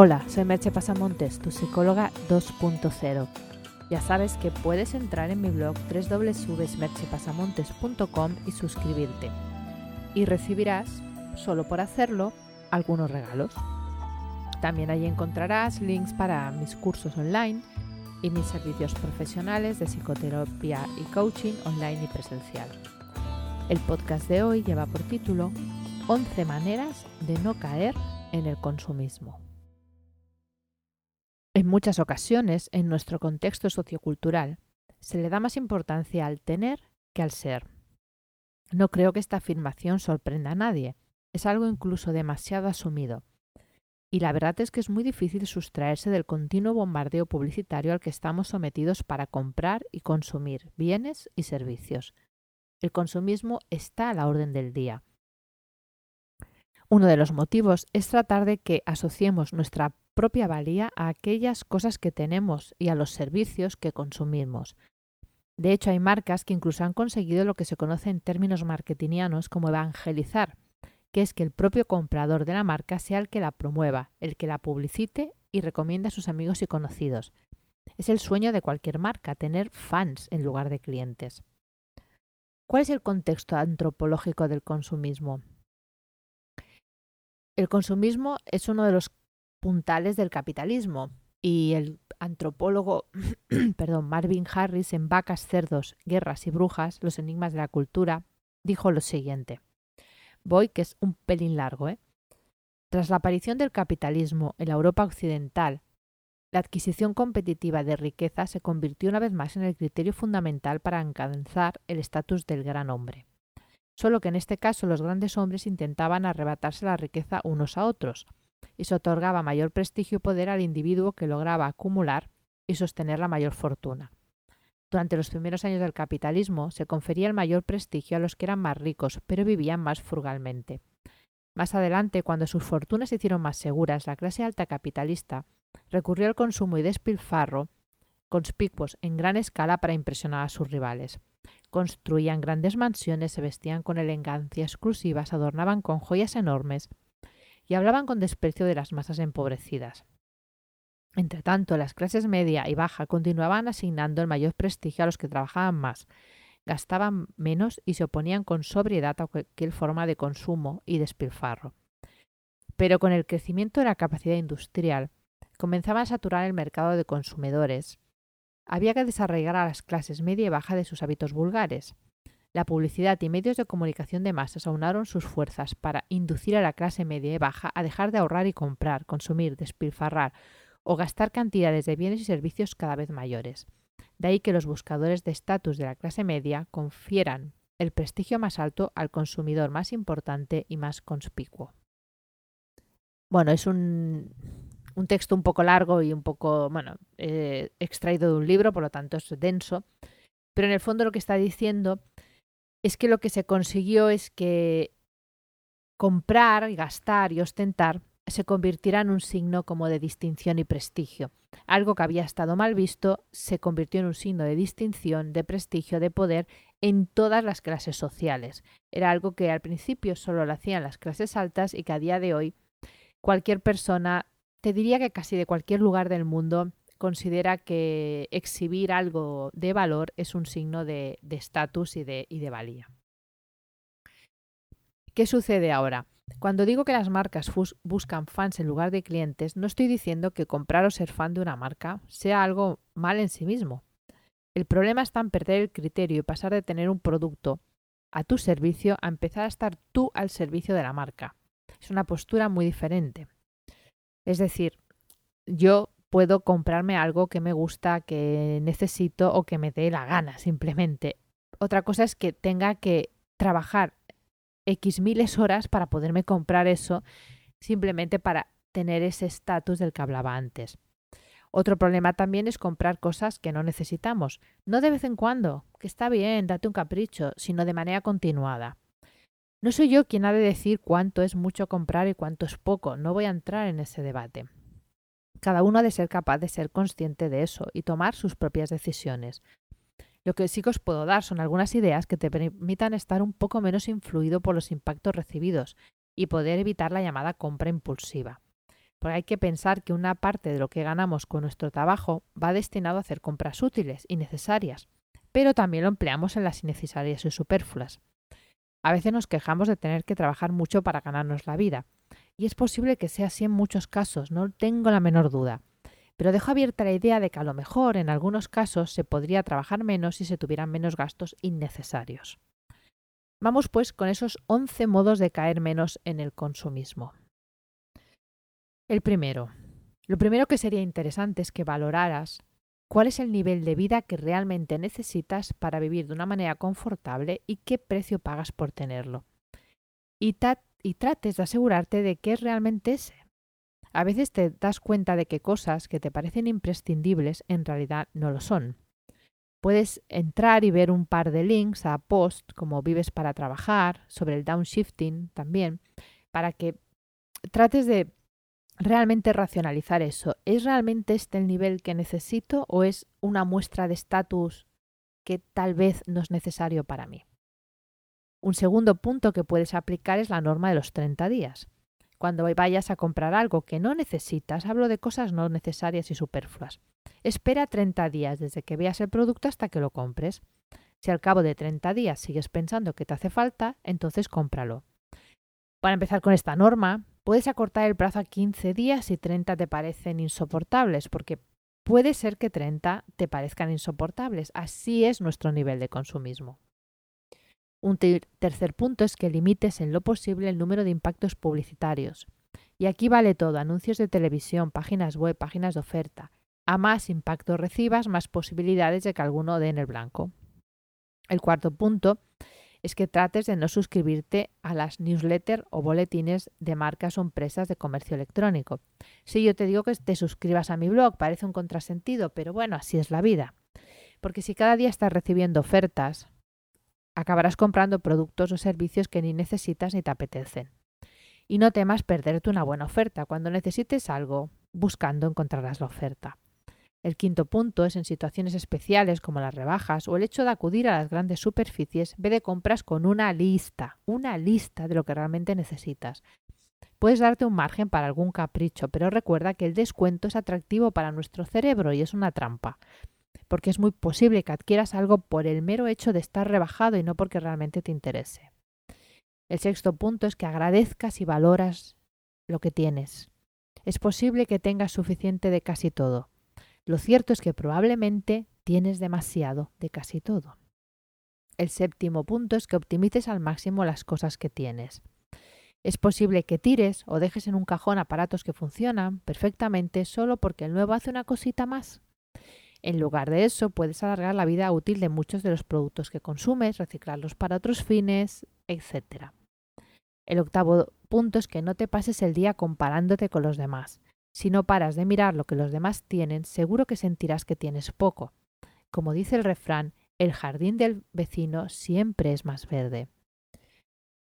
Hola, soy Merche Pasamontes, tu psicóloga 2.0. Ya sabes que puedes entrar en mi blog www.merchepasamontes.com y suscribirte. Y recibirás, solo por hacerlo, algunos regalos. También allí encontrarás links para mis cursos online y mis servicios profesionales de psicoterapia y coaching online y presencial. El podcast de hoy lleva por título 11 maneras de no caer en el consumismo. En muchas ocasiones, en nuestro contexto sociocultural, se le da más importancia al tener que al ser. No creo que esta afirmación sorprenda a nadie, es algo incluso demasiado asumido. Y la verdad es que es muy difícil sustraerse del continuo bombardeo publicitario al que estamos sometidos para comprar y consumir bienes y servicios. El consumismo está a la orden del día. Uno de los motivos es tratar de que asociemos nuestra propia valía a aquellas cosas que tenemos y a los servicios que consumimos. De hecho, hay marcas que incluso han conseguido lo que se conoce en términos marketingianos como evangelizar, que es que el propio comprador de la marca sea el que la promueva, el que la publicite y recomienda a sus amigos y conocidos. Es el sueño de cualquier marca, tener fans en lugar de clientes. ¿Cuál es el contexto antropológico del consumismo? El consumismo es uno de los puntales del capitalismo. Y el antropólogo perdón, Marvin Harris en Vacas, Cerdos, Guerras y Brujas, los enigmas de la cultura, dijo lo siguiente. Voy, que es un pelín largo, ¿eh? Tras la aparición del capitalismo en la Europa occidental, la adquisición competitiva de riqueza se convirtió una vez más en el criterio fundamental para alcanzar el estatus del gran hombre. Solo que en este caso los grandes hombres intentaban arrebatarse la riqueza unos a otros, y se otorgaba mayor prestigio y poder al individuo que lograba acumular y sostener la mayor fortuna. Durante los primeros años del capitalismo se confería el mayor prestigio a los que eran más ricos, pero vivían más frugalmente. Más adelante, cuando sus fortunas se hicieron más seguras, la clase alta capitalista recurrió al consumo y despilfarro conspicuos en gran escala para impresionar a sus rivales. Construían grandes mansiones, se vestían con elegancia exclusiva, se adornaban con joyas enormes y hablaban con desprecio de las masas empobrecidas. Entretanto, las clases media y baja continuaban asignando el mayor prestigio a los que trabajaban más, gastaban menos y se oponían con sobriedad a cualquier forma de consumo y despilfarro. Pero con el crecimiento de la capacidad industrial, comenzaban a saturar el mercado de consumidores. Había que desarraigar a las clases media y baja de sus hábitos vulgares. La publicidad y medios de comunicación de masas aunaron sus fuerzas para inducir a la clase media y baja a dejar de ahorrar y comprar, consumir, despilfarrar o gastar cantidades de bienes y servicios cada vez mayores. De ahí que los buscadores de estatus de la clase media confieran el prestigio más alto al consumidor más importante y más conspicuo. Bueno, es un, texto un poco largo y un poco, bueno, eh, extraído de un libro, por lo tanto es denso, pero en el fondo lo que está diciendo es que lo que se consiguió es que comprar, gastar y ostentar se convirtiera en un signo como de distinción y prestigio. Algo que había estado mal visto se convirtió en un signo de distinción, de prestigio, de poder en todas las clases sociales. Era algo que al principio solo lo hacían las clases altas y que a día de hoy cualquier persona, te diría que casi de cualquier lugar del mundo, considera que exhibir algo de valor es un signo de estatus y, de, y de valía. ¿Qué sucede ahora? Cuando digo que las marcas buscan fans en lugar de clientes, no estoy diciendo que comprar o ser fan de una marca sea algo mal en sí mismo. El problema está en perder el criterio y pasar de tener un producto a tu servicio a empezar a estar tú al servicio de la marca. Es una postura muy diferente. Es decir, yo puedo comprarme algo que me gusta, que necesito o que me dé la gana simplemente. Otra cosa es que tenga que trabajar X miles horas para poderme comprar eso simplemente para tener ese estatus del que hablaba antes. Otro problema también es comprar cosas que no necesitamos, no de vez en cuando, que está bien, date un capricho, sino de manera continuada. No soy yo quien ha de decir cuánto es mucho comprar y cuánto es poco, no voy a entrar en ese debate. Cada uno ha de ser capaz de ser consciente de eso y tomar sus propias decisiones. Lo que sí que os puedo dar son algunas ideas que te permitan estar un poco menos influido por los impactos recibidos y poder evitar la llamada compra impulsiva. Porque hay que pensar que una parte de lo que ganamos con nuestro trabajo va destinado a hacer compras útiles y necesarias, pero también lo empleamos en las innecesarias y superfluas. A veces nos quejamos de tener que trabajar mucho para ganarnos la vida, y es posible que sea así en muchos casos, no tengo la menor duda. Pero dejo abierta la idea de que a lo mejor en algunos casos se podría trabajar menos si se tuvieran menos gastos innecesarios. Vamos pues con esos 11 modos de caer menos en el consumismo. El primero. Lo primero que sería interesante es que valoraras cuál es el nivel de vida que realmente necesitas para vivir de una manera confortable y qué precio pagas por tenerlo. Y, y trates de asegurarte de que es realmente ese. A veces te das cuenta de que cosas que te parecen imprescindibles en realidad no lo son. Puedes entrar y ver un par de links a post como Vives para trabajar, sobre el downshifting también, para que trates de realmente racionalizar eso. ¿Es realmente este el nivel que necesito o es una muestra de estatus que tal vez no es necesario para mí? Un segundo punto que puedes aplicar es la norma de los 30 días. Cuando vayas a comprar algo que no necesitas, hablo de cosas no necesarias y superfluas. Espera 30 días desde que veas el producto hasta que lo compres. Si al cabo de 30 días sigues pensando que te hace falta, entonces cómpralo. Para empezar con esta norma, Puedes acortar el plazo a 15 días si 30 te parecen insoportables, porque puede ser que 30 te parezcan insoportables. Así es nuestro nivel de consumismo. Un tercer punto es que limites en lo posible el número de impactos publicitarios. Y aquí vale todo, anuncios de televisión, páginas web, páginas de oferta. A más impactos recibas, más posibilidades de que alguno dé en el blanco. El cuarto punto es que trates de no suscribirte a las newsletters o boletines de marcas o empresas de comercio electrónico. Si yo te digo que te suscribas a mi blog, parece un contrasentido, pero bueno, así es la vida. Porque si cada día estás recibiendo ofertas, acabarás comprando productos o servicios que ni necesitas ni te apetecen. Y no temas perderte una buena oferta. Cuando necesites algo, buscando encontrarás la oferta. El quinto punto es en situaciones especiales como las rebajas o el hecho de acudir a las grandes superficies, ve de compras con una lista, una lista de lo que realmente necesitas. Puedes darte un margen para algún capricho, pero recuerda que el descuento es atractivo para nuestro cerebro y es una trampa, porque es muy posible que adquieras algo por el mero hecho de estar rebajado y no porque realmente te interese. El sexto punto es que agradezcas y valoras lo que tienes. Es posible que tengas suficiente de casi todo lo cierto es que probablemente tienes demasiado de casi todo. El séptimo punto es que optimices al máximo las cosas que tienes. Es posible que tires o dejes en un cajón aparatos que funcionan perfectamente solo porque el nuevo hace una cosita más. En lugar de eso, puedes alargar la vida útil de muchos de los productos que consumes, reciclarlos para otros fines, etc. El octavo punto es que no te pases el día comparándote con los demás. Si no paras de mirar lo que los demás tienen, seguro que sentirás que tienes poco. Como dice el refrán, el jardín del vecino siempre es más verde.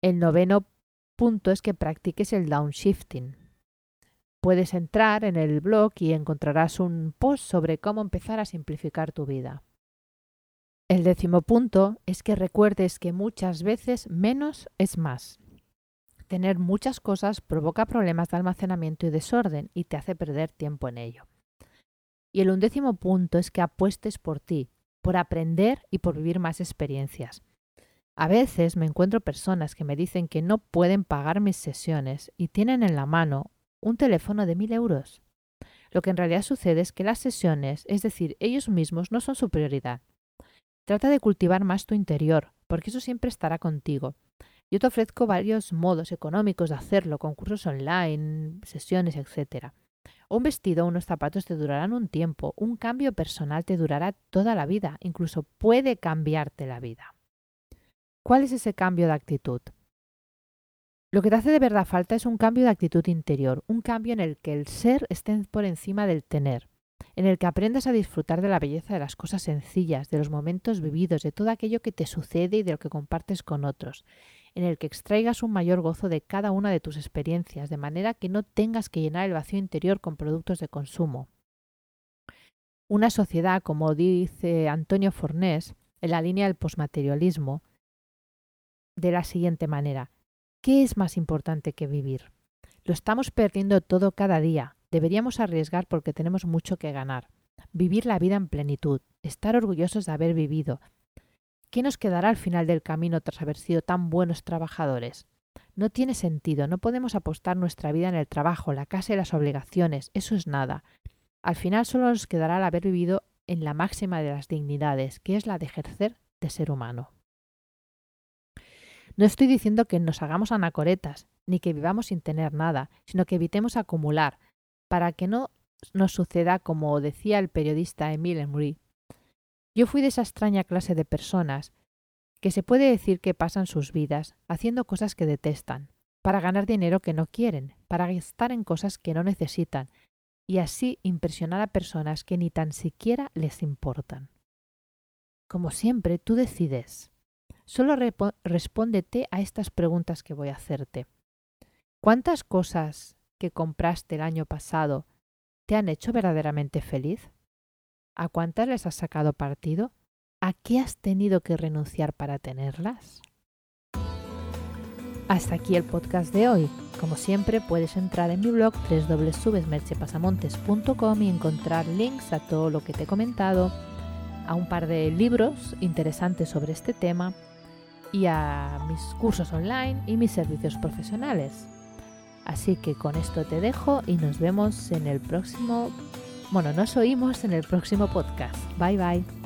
El noveno punto es que practiques el downshifting. Puedes entrar en el blog y encontrarás un post sobre cómo empezar a simplificar tu vida. El décimo punto es que recuerdes que muchas veces menos es más. Tener muchas cosas provoca problemas de almacenamiento y desorden y te hace perder tiempo en ello. Y el undécimo punto es que apuestes por ti, por aprender y por vivir más experiencias. A veces me encuentro personas que me dicen que no pueden pagar mis sesiones y tienen en la mano un teléfono de mil euros. Lo que en realidad sucede es que las sesiones, es decir, ellos mismos, no son su prioridad. Trata de cultivar más tu interior, porque eso siempre estará contigo. Yo te ofrezco varios modos económicos de hacerlo, concursos online, sesiones, etc. Un vestido o unos zapatos te durarán un tiempo, un cambio personal te durará toda la vida, incluso puede cambiarte la vida. ¿Cuál es ese cambio de actitud? Lo que te hace de verdad falta es un cambio de actitud interior, un cambio en el que el ser esté por encima del tener, en el que aprendas a disfrutar de la belleza de las cosas sencillas, de los momentos vividos, de todo aquello que te sucede y de lo que compartes con otros, en el que extraigas un mayor gozo de cada una de tus experiencias, de manera que no tengas que llenar el vacío interior con productos de consumo. Una sociedad, como dice Antonio Fornés, en la línea del posmaterialismo, de la siguiente manera. ¿Qué es más importante que vivir? Lo estamos perdiendo todo cada día. Deberíamos arriesgar porque tenemos mucho que ganar. Vivir la vida en plenitud, estar orgullosos de haber vivido. ¿Qué nos quedará al final del camino tras haber sido tan buenos trabajadores? No tiene sentido, no podemos apostar nuestra vida en el trabajo, la casa y las obligaciones, eso es nada. Al final solo nos quedará el haber vivido en la máxima de las dignidades, que es la de ejercer de ser humano. No estoy diciendo que nos hagamos anacoretas, ni que vivamos sin tener nada, sino que evitemos acumular, para que no nos suceda como decía el periodista Emile Henry. Yo fui de esa extraña clase de personas que se puede decir que pasan sus vidas haciendo cosas que detestan, para ganar dinero que no quieren, para gastar en cosas que no necesitan, y así impresionar a personas que ni tan siquiera les importan. Como siempre, tú decides. Solo respóndete a estas preguntas que voy a hacerte. ¿Cuántas cosas que compraste el año pasado te han hecho verdaderamente feliz? ¿A cuántas les has sacado partido? ¿A qué has tenido que renunciar para tenerlas? Hasta aquí el podcast de hoy. Como siempre, puedes entrar en mi blog www.merchepasamontes.com y encontrar links a todo lo que te he comentado, a un par de libros interesantes sobre este tema y a mis cursos online y mis servicios profesionales. Así que con esto te dejo y nos vemos en el próximo, bueno, nos oímos en el próximo podcast. Bye bye.